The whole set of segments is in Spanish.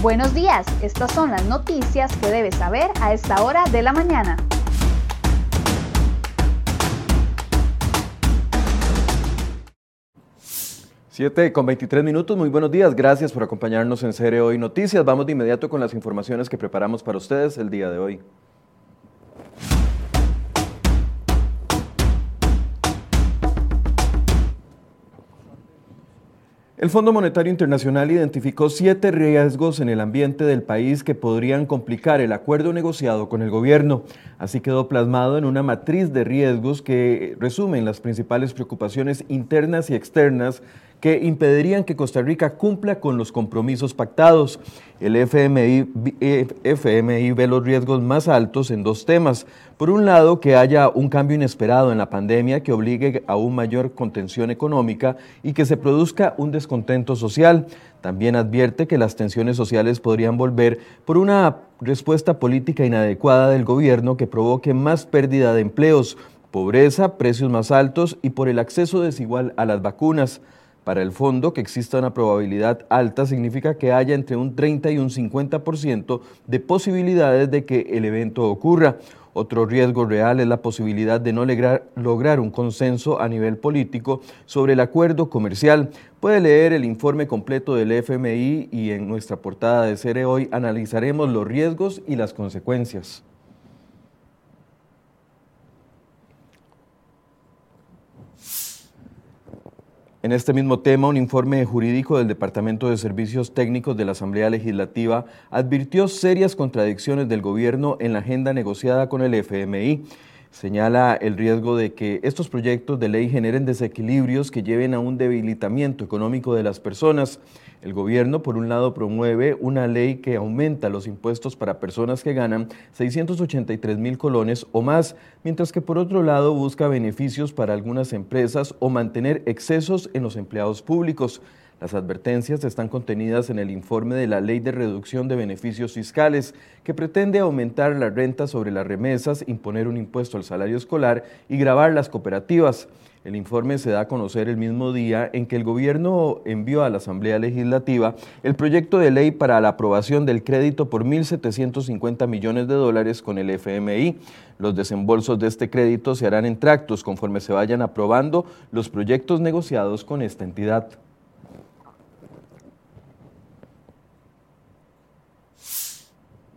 Buenos días, estas son las noticias que debes saber a esta hora de la mañana. Siete con 23 minutos, muy buenos días, gracias por acompañarnos en Cere Hoy Noticias. Vamos de inmediato con las informaciones que preparamos para ustedes el día de hoy. El Fondo Monetario Internacional identificó siete riesgos en el ambiente del país que podrían complicar el acuerdo negociado con el gobierno. Así quedó plasmado en una matriz de riesgos que resumen las principales preocupaciones internas y externas que impedirían que Costa Rica cumpla con los compromisos pactados. El FMI, ve los riesgos más altos en dos temas. Por un lado, que haya un cambio inesperado en la pandemia que obligue a una mayor contención económica y que se produzca un descontento social. También advierte que las tensiones sociales podrían volver por una respuesta política inadecuada del gobierno que provoque más pérdida de empleos, pobreza, precios más altos y por el acceso desigual a las vacunas. Para el fondo, que exista una probabilidad alta significa que haya entre un 30 y un 50% de posibilidades de que el evento ocurra. Otro riesgo real es la posibilidad de no lograr, lograr, un consenso a nivel político sobre el acuerdo comercial. Puede leer el informe completo del FMI y en nuestra portada de Cere hoy analizaremos los riesgos y las consecuencias. En este mismo tema, un informe jurídico del Departamento de Servicios Técnicos de la Asamblea Legislativa advirtió serias contradicciones del gobierno en la agenda negociada con el FMI. Señala el riesgo de que estos proyectos de ley generen desequilibrios que lleven a un debilitamiento económico de las personas. El gobierno, por un lado, promueve una ley que aumenta los impuestos para personas que ganan 683 mil colones o más, mientras que por otro lado busca beneficios para algunas empresas o mantener excesos en los empleados públicos. Las advertencias están contenidas en el informe de la Ley de Reducción de Beneficios Fiscales, que pretende aumentar la renta sobre las remesas, imponer un impuesto al salario escolar y grabar las cooperativas. El informe se da a conocer el mismo día en que el gobierno envió a la Asamblea Legislativa el proyecto de ley para la aprobación del crédito por 1.750 millones de dólares con el FMI. Los desembolsos de este crédito se harán en tractos conforme se vayan aprobando los proyectos negociados con esta entidad.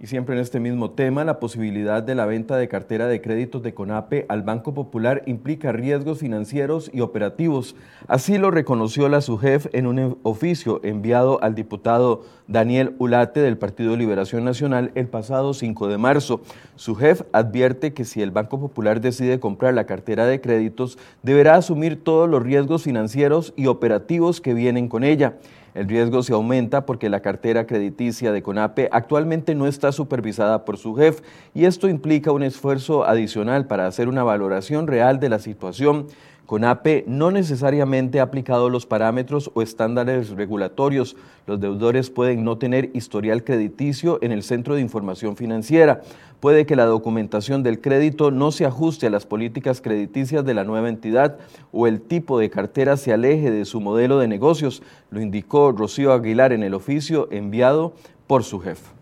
Y siempre en este mismo tema, la posibilidad de la venta de cartera de créditos de CONAPE al Banco Popular implica riesgos financieros y operativos. Así lo reconoció la SUJEF en un oficio enviado al diputado Daniel Ulate del Partido Liberación Nacional el pasado 5 de marzo. SUJEF advierte que si el Banco Popular decide comprar la cartera de créditos, deberá asumir todos los riesgos financieros y operativos que vienen con ella. El riesgo se aumenta porque la cartera crediticia de CONAPE actualmente no está supervisada por su jefe y esto implica un esfuerzo adicional para hacer una valoración real de la situación. CONAPE no necesariamente ha aplicado los parámetros o estándares regulatorios. Los deudores pueden no tener historial crediticio en el Centro de Información Financiera puede que la documentación del crédito no se ajuste a las políticas crediticias de la nueva entidad o el tipo de cartera se aleje de su modelo de negocios, lo indicó Rocío Aguilar en el oficio enviado por su jefe.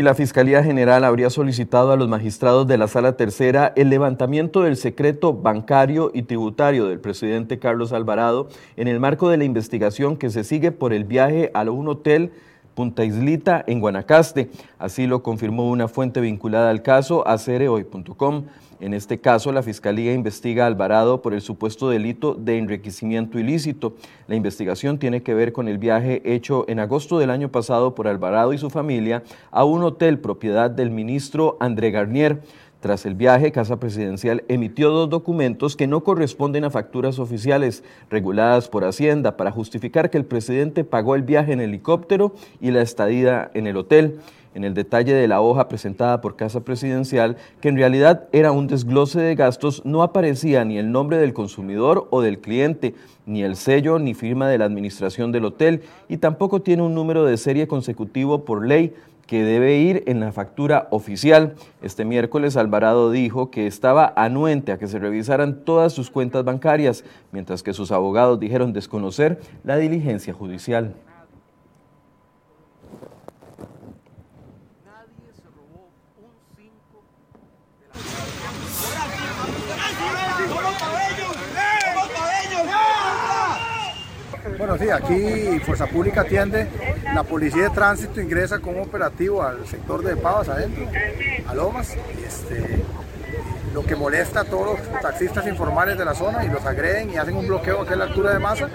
Y la Fiscalía General habría solicitado a los magistrados de la Sala Tercera el levantamiento del secreto bancario y tributario del presidente Carlos Alvarado en el marco de la investigación que se sigue por el viaje a un hotel Punta Islita en Guanacaste. Así lo confirmó una fuente vinculada al caso a cerehoy.com. En este caso, la Fiscalía investiga a Alvarado por el supuesto delito de enriquecimiento ilícito. La investigación tiene que ver con el viaje hecho en agosto del año pasado por Alvarado y su familia a un hotel propiedad del ministro André Garnier. Tras el viaje, Casa Presidencial emitió dos documentos que no corresponden a facturas oficiales reguladas por Hacienda para justificar que el presidente pagó el viaje en helicóptero y la estadía en el hotel. En el detalle de la hoja presentada por Casa Presidencial, que en realidad era un desglose de gastos, no aparecía ni el nombre del consumidor o del cliente, ni el sello ni firma de la administración del hotel, y tampoco tiene un número de serie consecutivo por ley que debe ir en la factura oficial. Este miércoles Alvarado dijo que estaba anuente a que se revisaran todas sus cuentas bancarias, mientras que sus abogados dijeron desconocer la diligencia judicial. Sí, aquí Fuerza Pública atiende, la Policía de Tránsito ingresa con un operativo al sector de Pavas adentro, a Lomas, este, lo que molesta a todos los taxistas informales de la zona y los agreden y hacen un bloqueo a la altura de masa.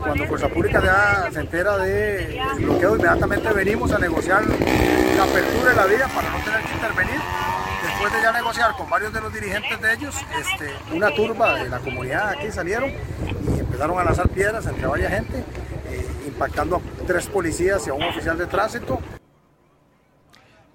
Cuando Fuerza Pública ya se entera del bloqueo, inmediatamente venimos a negociar la apertura de la vía para no tener que intervenir después de ya negociar con varios de los dirigentes de ellos, este, una turba de la comunidad aquí salieron empezaron a lanzar piedras entre varias gente, eh, impactando a tres policías y a un oficial de tránsito.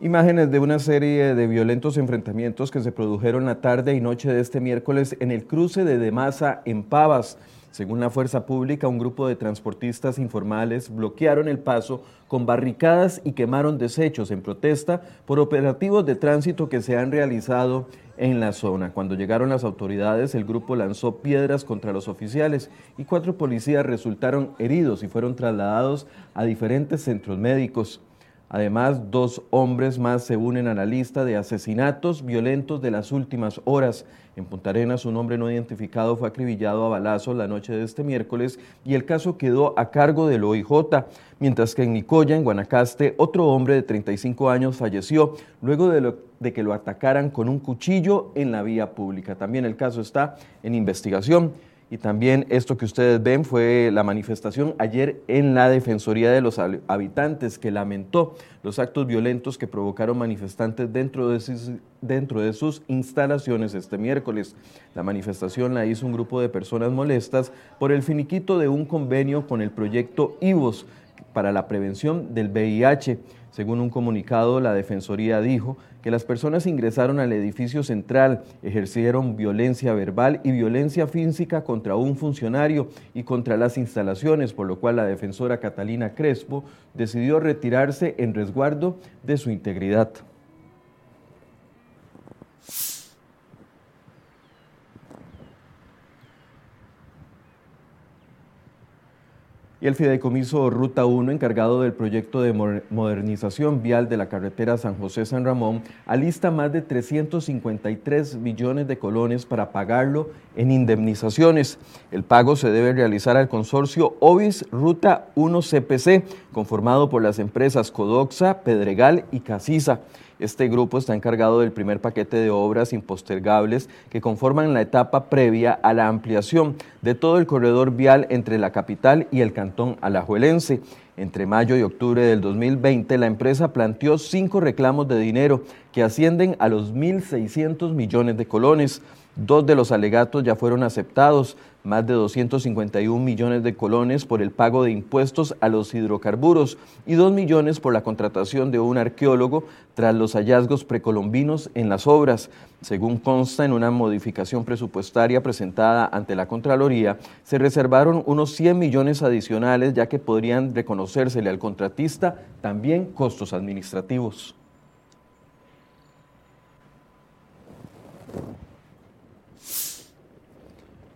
Imágenes de una serie de violentos enfrentamientos que se produjeron la tarde y noche de este miércoles en el cruce de Demasa en Pavas. Según la fuerza pública, un grupo de transportistas informales bloquearon el paso con barricadas y quemaron desechos en protesta por operativos de tránsito que se han realizado en la zona. Cuando llegaron las autoridades, el grupo lanzó piedras contra los oficiales y cuatro policías resultaron heridos y fueron trasladados a diferentes centros médicos. Además, dos hombres más se unen a la lista de asesinatos violentos de las últimas horas. En Punta Arenas, un hombre no identificado fue acribillado a balazos la noche de este miércoles y el caso quedó a cargo del OIJ, mientras que en Nicoya, en Guanacaste, otro hombre de 35 años falleció luego de, de que lo atacaran con un cuchillo en la vía pública. También el caso está en investigación. Y también esto que ustedes ven fue la manifestación ayer en la Defensoría de los Habitantes, que lamentó los actos violentos que provocaron manifestantes dentro de, sus, instalaciones este miércoles. La manifestación la hizo un grupo de personas molestas por el finiquito de un convenio con el proyecto IVOS para la prevención del VIH. Según un comunicado, la Defensoría dijo que las personas ingresaron al edificio central, ejercieron violencia verbal y violencia física contra un funcionario y contra las instalaciones, por lo cual la defensora Catalina Crespo decidió retirarse en resguardo de su integridad. Y el Fideicomiso Ruta 1, encargado del proyecto de modernización vial de la carretera San José-San Ramón, alista más de 353 millones de colones para pagarlo en indemnizaciones. El pago se debe realizar al consorcio OBIS Ruta 1 CPC, conformado por las empresas Codoxa, Pedregal y Casisa. Este grupo está encargado del primer paquete de obras impostergables que conforman la etapa previa a la ampliación de todo el corredor vial entre la capital y el cantón alajuelense. Entre mayo y octubre del 2020, la empresa planteó cinco reclamos de dinero que ascienden a los 1.600 millones de colones. Dos de los alegatos ya fueron aceptados, más de 251 millones de colones por el pago de impuestos a los hidrocarburos y 2 millones por la contratación de un arqueólogo tras los hallazgos precolombinos en las obras. Según consta en una modificación presupuestaria presentada ante la Contraloría, se reservaron unos 100 millones adicionales ya que podrían reconocérsele al contratista también costos administrativos.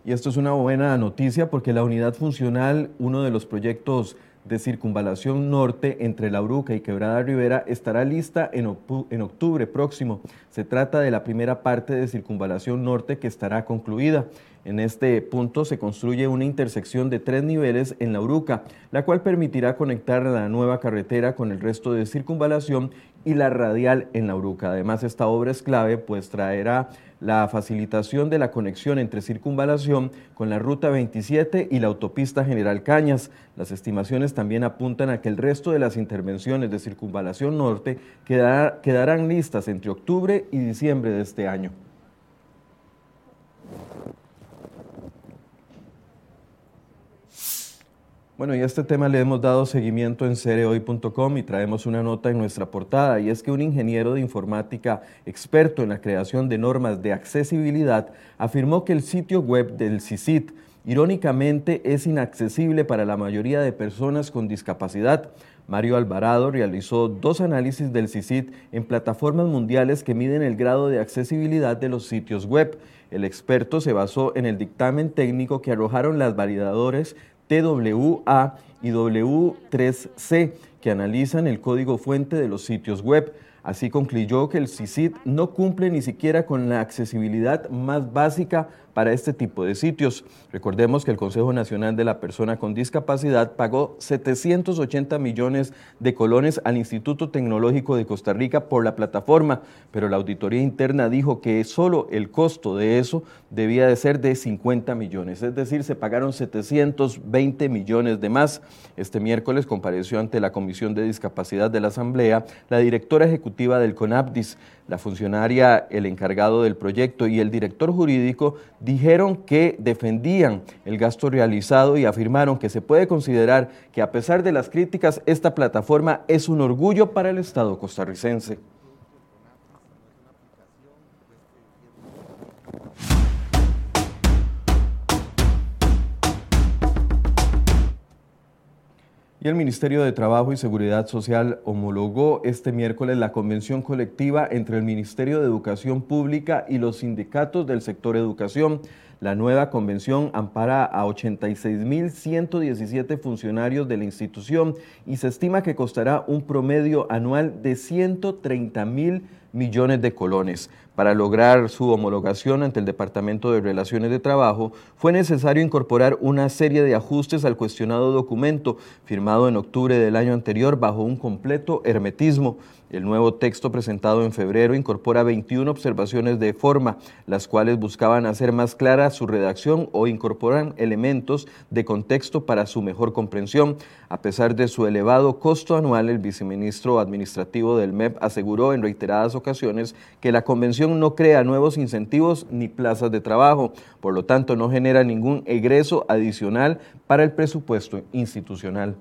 Y esto es una buena noticia porque la unidad funcional, uno de los proyectos de circunvalación norte entre La Bruca y Quebrada Rivera estará lista en, octubre próximo. Se trata de la primera parte de circunvalación norte que estará concluida. En este punto se construye una intersección de tres niveles en La Bruca, la cual permitirá conectar la nueva carretera con el resto de circunvalación y la radial en La Bruca. Además, esta obra es clave, pues traerá la facilitación de la conexión entre circunvalación con la Ruta 27 y la autopista General Cañas. Las estimaciones también apuntan a que el resto de las intervenciones de circunvalación norte quedarán listas entre octubre y diciembre de este año. Bueno, y a este tema le hemos dado seguimiento en cereoy.com y traemos una nota en nuestra portada, y es que un ingeniero de informática experto en la creación de normas de accesibilidad afirmó que el sitio web del CICIT irónicamente es inaccesible para la mayoría de personas con discapacidad, Mario Alvarado realizó dos análisis del CICIT en plataformas mundiales que miden el grado de accesibilidad de los sitios web. El experto se basó en el dictamen técnico que arrojaron las validadores TWA y W3C, que analizan el código fuente de los sitios web. Así concluyó que el CICIT no cumple ni siquiera con la accesibilidad más básica para este tipo de sitios. Recordemos que el Consejo Nacional de la Persona con Discapacidad pagó 780 millones de colones al Instituto Tecnológico de Costa Rica por la plataforma, pero la auditoría interna dijo que solo el costo de eso debía de ser de 50 millones, es decir, se pagaron 720 millones de más. Este miércoles compareció ante la Comisión de Discapacidad de la Asamblea la directora ejecutiva del CONAPDIS, la funcionaria, el encargado del proyecto y el director jurídico dijeron que defendían el gasto realizado y afirmaron que se puede considerar que a pesar de las críticas, esta plataforma es un orgullo para el Estado costarricense. Y el Ministerio de Trabajo y Seguridad Social homologó este miércoles la convención colectiva entre el Ministerio de Educación Pública y los sindicatos del sector educación. La nueva convención ampara a 86.117 funcionarios de la institución y se estima que costará un promedio anual de 130.000 millones de colones. Para lograr su homologación ante el Departamento de Relaciones de Trabajo, fue necesario incorporar una serie de ajustes al cuestionado documento firmado en octubre del año anterior bajo un completo hermetismo. El nuevo texto presentado en febrero incorpora 21 observaciones de forma, las cuales buscaban hacer más clara su redacción o incorporan elementos de contexto para su mejor comprensión. A pesar de su elevado costo anual, el viceministro administrativo del MEP aseguró en reiteradas ocasiones que la convención no crea nuevos incentivos ni plazas de trabajo, por lo tanto no genera ningún egreso adicional para el presupuesto institucional.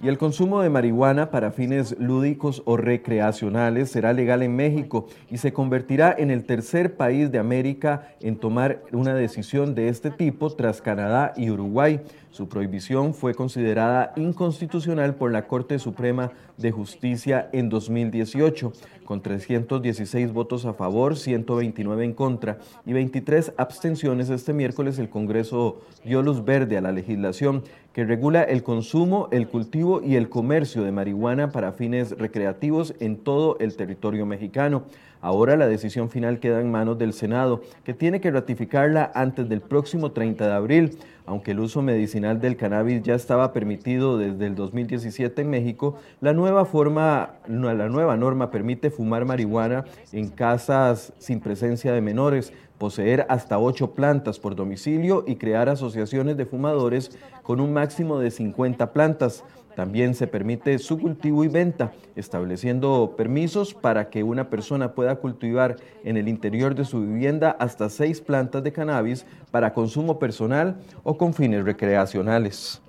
Y el consumo de marihuana para fines lúdicos o recreacionales será legal en México y se convertirá en el tercer país de América en tomar una decisión de este tipo tras Canadá y Uruguay. Su prohibición fue considerada inconstitucional por la Corte Suprema de Justicia en 2018, con 316 votos a favor, 129 en contra y 23 abstenciones. Este miércoles el Congreso dio luz verde a la legislación que regula el consumo, el cultivo y el comercio de marihuana para fines recreativos en todo el territorio mexicano. Ahora la decisión final queda en manos del Senado, que tiene que ratificarla antes del próximo 30 de abril. Aunque el uso medicinal del cannabis ya estaba permitido desde el 2017 en México, la nueva, forma, la nueva norma permite fumar marihuana en casas sin presencia de menores, poseer hasta ocho plantas por domicilio y crear asociaciones de fumadores con un máximo de 50 plantas. También se permite su cultivo y venta, estableciendo permisos para que una persona pueda cultivar en el interior de su vivienda hasta seis plantas de cannabis para consumo personal o con fines recreacionales.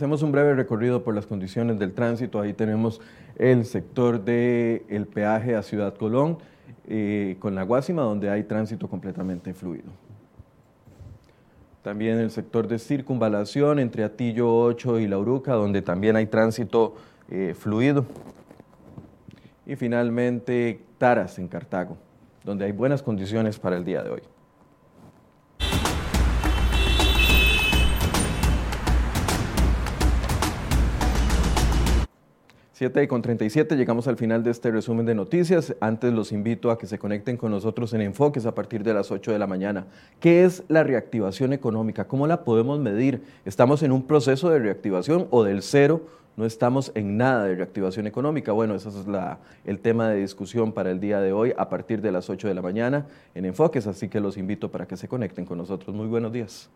Hacemos un breve recorrido por las condiciones del tránsito. Ahí tenemos el sector del el peaje a Ciudad Colón eh, con la Guásima, donde hay tránsito completamente fluido. También el sector de circunvalación entre Atillo 8 y La Uruca, donde también hay tránsito eh, fluido. Y finalmente Taras en Cartago, donde hay buenas condiciones para el día de hoy. 7 con 37, llegamos al final de este resumen de noticias. Antes los invito a que se conecten con nosotros en Enfoques a partir de las 8 de la mañana. ¿Qué es la reactivación económica? ¿Cómo la podemos medir? ¿Estamos en un proceso de reactivación o del cero? No estamos en nada de reactivación económica. Bueno, ese es el tema de discusión para el día de hoy a partir de las 8 de la mañana en Enfoques, así que los invito para que se conecten con nosotros. Muy buenos días.